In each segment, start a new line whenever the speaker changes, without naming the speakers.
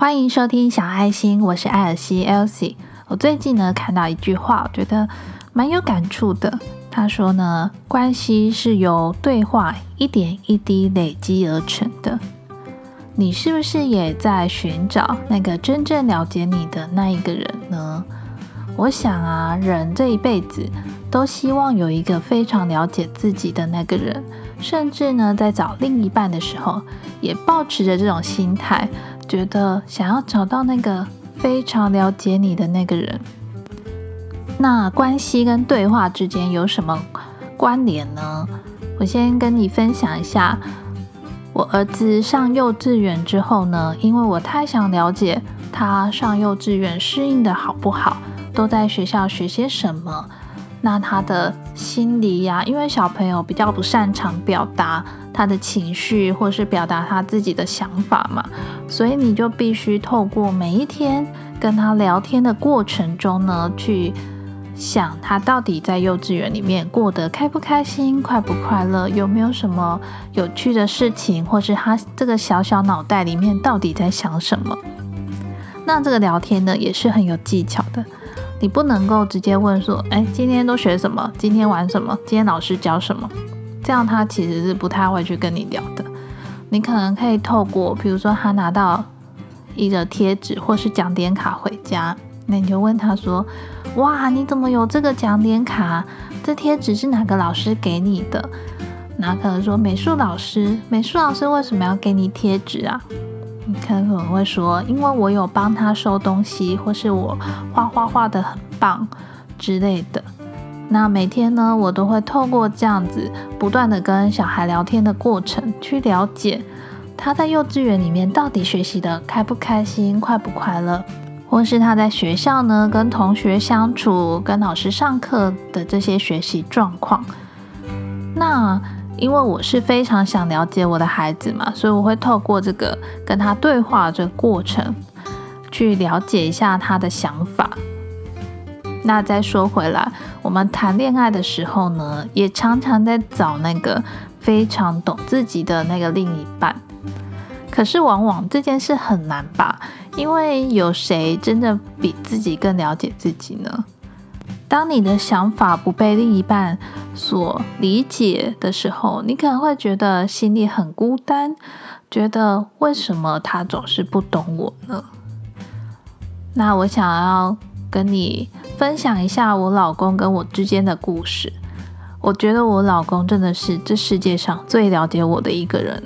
欢迎收听小爱心，我是艾尔西 Elsie。我最近呢看到一句话，我觉得蛮有感触的。他说呢，关系是由对话一点一滴累积而成的。你是不是也在寻找那个真正了解你的那一个人呢？我想啊，人这一辈子都希望有一个非常了解自己的那个人，甚至呢，在找另一半的时候，也保持着这种心态。觉得想要找到那个非常了解你的那个人，那关系跟对话之间有什么关联呢？我先跟你分享一下，我儿子上幼稚园之后呢，因为我太想了解他上幼稚园适应的好不好，都在学校学些什么。那他的心理呀，因为小朋友比较不擅长表达他的情绪，或是表达他自己的想法嘛，所以你就必须透过每一天跟他聊天的过程中呢，去想他到底在幼稚园里面过得开不开心、快不快乐，有没有什么有趣的事情，或是他这个小小脑袋里面到底在想什么。那这个聊天呢，也是很有技巧的。你不能够直接问说，哎，今天都学什么？今天玩什么？今天老师教什么？这样他其实是不太会去跟你聊的。你可能可以透过，比如说他拿到一个贴纸或是奖点卡回家，那你就问他说，哇，你怎么有这个奖点卡？这贴纸是哪个老师给你的？那可能说美术老师，美术老师为什么要给你贴纸啊？你可能会说，因为我有帮他收东西，或是我画画画的很棒之类的。那每天呢，我都会透过这样子不断的跟小孩聊天的过程，去了解他在幼稚园里面到底学习的开不开心、快不快乐，或是他在学校呢跟同学相处、跟老师上课的这些学习状况。那因为我是非常想了解我的孩子嘛，所以我会透过这个跟他对话这个过程，去了解一下他的想法。那再说回来，我们谈恋爱的时候呢，也常常在找那个非常懂自己的那个另一半。可是往往这件事很难吧？因为有谁真的比自己更了解自己呢？当你的想法不被另一半所理解的时候，你可能会觉得心里很孤单，觉得为什么他总是不懂我呢？那我想要跟你分享一下我老公跟我之间的故事。我觉得我老公真的是这世界上最了解我的一个人，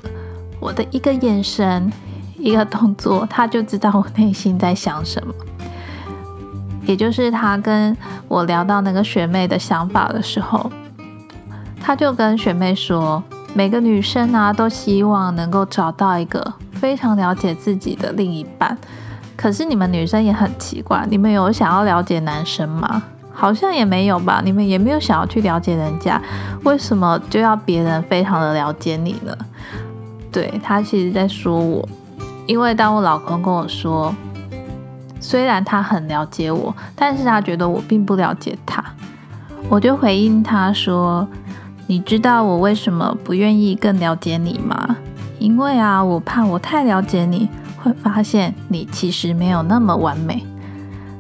我的一个眼神、一个动作，他就知道我内心在想什么。也就是他跟我聊到那个学妹的想法的时候，他就跟学妹说，每个女生啊都希望能够找到一个非常了解自己的另一半。可是你们女生也很奇怪，你们有想要了解男生吗？好像也没有吧。你们也没有想要去了解人家，为什么就要别人非常的了解你呢？对他其实在说我，因为当我老公跟我说。虽然他很了解我，但是他觉得我并不了解他。我就回应他说：“你知道我为什么不愿意更了解你吗？因为啊，我怕我太了解你会发现你其实没有那么完美。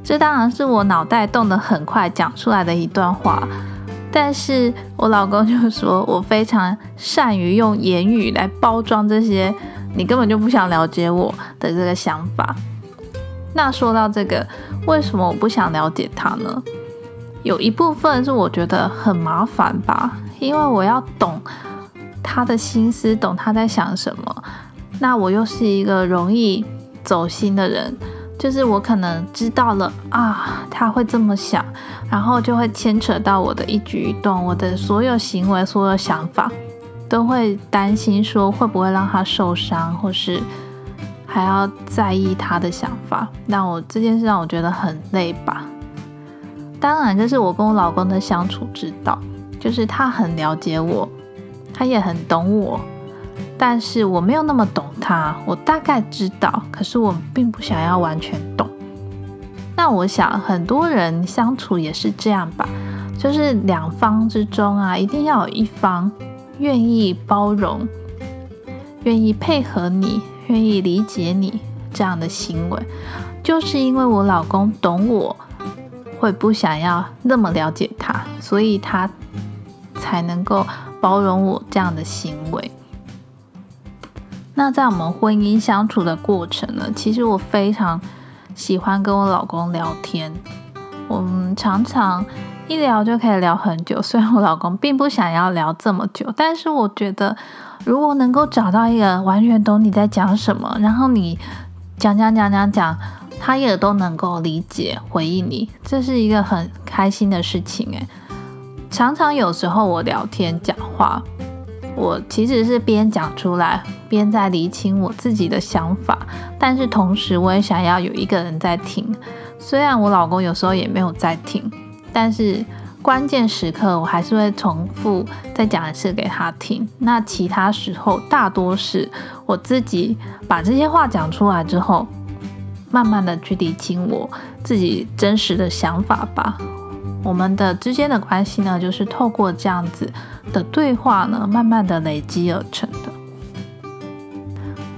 这当然是我脑袋动得很快讲出来的一段话。但是我老公就说我非常善于用言语来包装这些你根本就不想了解我的这个想法。”那说到这个，为什么我不想了解他呢？有一部分是我觉得很麻烦吧，因为我要懂他的心思，懂他在想什么。那我又是一个容易走心的人，就是我可能知道了啊，他会这么想，然后就会牵扯到我的一举一动，我的所有行为、所有想法，都会担心说会不会让他受伤，或是。还要在意他的想法，那我这件事让我觉得很累吧。当然，这是我跟我老公的相处之道，就是他很了解我，他也很懂我，但是我没有那么懂他。我大概知道，可是我并不想要完全懂。那我想很多人相处也是这样吧，就是两方之中啊，一定要有一方愿意包容，愿意配合你。愿意理解你，这样的行为，就是因为我老公懂我，会不想要那么了解他，所以他才能够包容我这样的行为。那在我们婚姻相处的过程呢，其实我非常喜欢跟我老公聊天，我们常常。一聊就可以聊很久，虽然我老公并不想要聊这么久，但是我觉得如果能够找到一个完全懂你在讲什么，然后你讲讲讲讲讲，他也都能够理解回应你，这是一个很开心的事情诶，常常有时候我聊天讲话，我其实是边讲出来边在理清我自己的想法，但是同时我也想要有一个人在听，虽然我老公有时候也没有在听。但是关键时刻，我还是会重复再讲一次给他听。那其他时候，大多是我自己把这些话讲出来之后，慢慢的去理清我自己真实的想法吧。我们的之间的关系呢，就是透过这样子的对话呢，慢慢的累积而成的。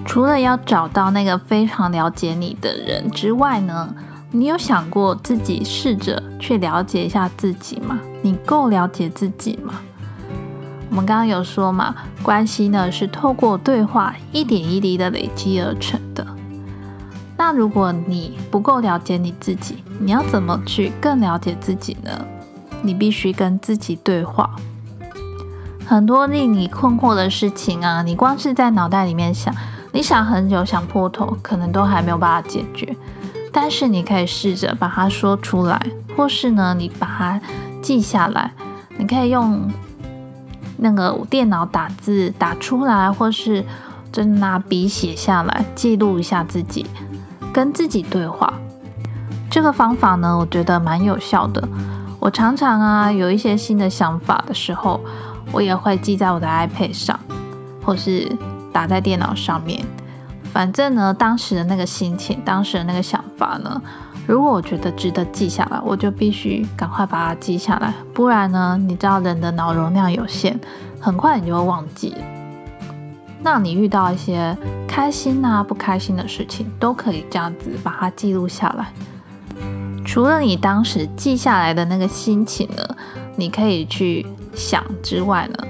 除了要找到那个非常了解你的人之外呢？你有想过自己试着去了解一下自己吗？你够了解自己吗？我们刚刚有说嘛，关系呢是透过对话一点一滴的累积而成的。那如果你不够了解你自己，你要怎么去更了解自己呢？你必须跟自己对话。很多令你困惑的事情啊，你光是在脑袋里面想，你想很久，想破头，可能都还没有办法解决。但是你可以试着把它说出来，或是呢，你把它记下来。你可以用那个电脑打字打出来，或是真拿笔写下来，记录一下自己，跟自己对话。这个方法呢，我觉得蛮有效的。我常常啊有一些新的想法的时候，我也会记在我的 iPad 上，或是打在电脑上面。反正呢，当时的那个心情，当时的那个想法呢，如果我觉得值得记下来，我就必须赶快把它记下来，不然呢，你知道人的脑容量有限，很快你就会忘记。那你遇到一些开心啊、不开心的事情，都可以这样子把它记录下来。除了你当时记下来的那个心情呢，你可以去想之外呢。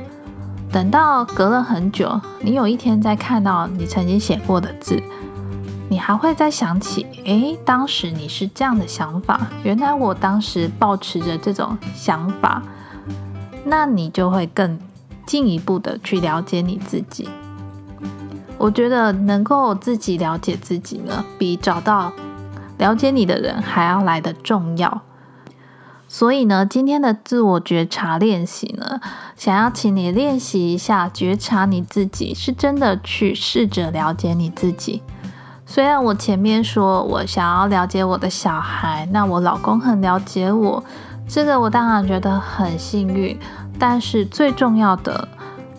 等到隔了很久，你有一天再看到你曾经写过的字，你还会再想起，诶，当时你是这样的想法，原来我当时保持着这种想法，那你就会更进一步的去了解你自己。我觉得能够自己了解自己呢，比找到了解你的人还要来的重要。所以呢，今天的自我觉察练习呢，想要请你练习一下觉察你自己，是真的去试着了解你自己。虽然我前面说我想要了解我的小孩，那我老公很了解我，这个我当然觉得很幸运。但是最重要的，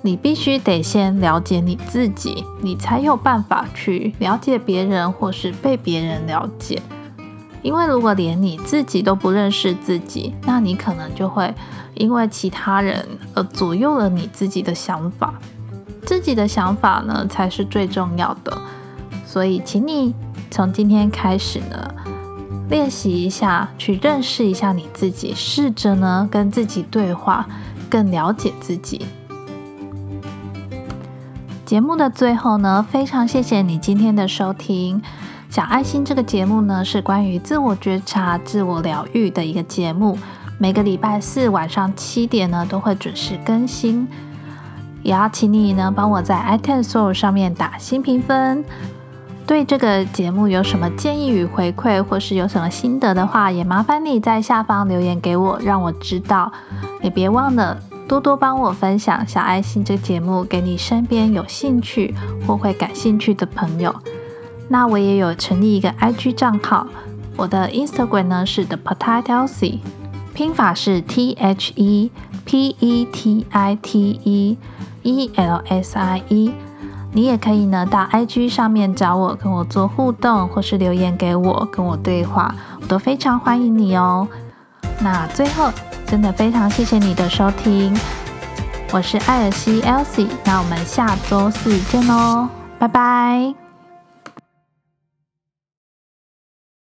你必须得先了解你自己，你才有办法去了解别人，或是被别人了解。因为如果连你自己都不认识自己，那你可能就会因为其他人而左右了你自己的想法。自己的想法呢，才是最重要的。所以，请你从今天开始呢，练习一下，去认识一下你自己，试着呢跟自己对话，更了解自己。节目的最后呢，非常谢谢你今天的收听。小爱心这个节目呢，是关于自我觉察、自我疗愈的一个节目。每个礼拜四晚上七点呢，都会准时更新。也要请你呢，帮我在 iTunes 上面打新评分。对这个节目有什么建议与回馈，或是有什么心得的话，也麻烦你在下方留言给我，让我知道。也别忘了多多帮我分享小爱心这个节目给你身边有兴趣或会感兴趣的朋友。那我也有成立一个 IG 账号，我的 Instagram 呢是 The Petite，拼法是 T H E P E T I T E E L S I E。你也可以呢到 IG 上面找我，跟我做互动，或是留言给我，跟我对话，我都非常欢迎你哦。那最后，真的非常谢谢你的收听，我是艾尔西 Elsie，那我们下周四见喽，拜拜。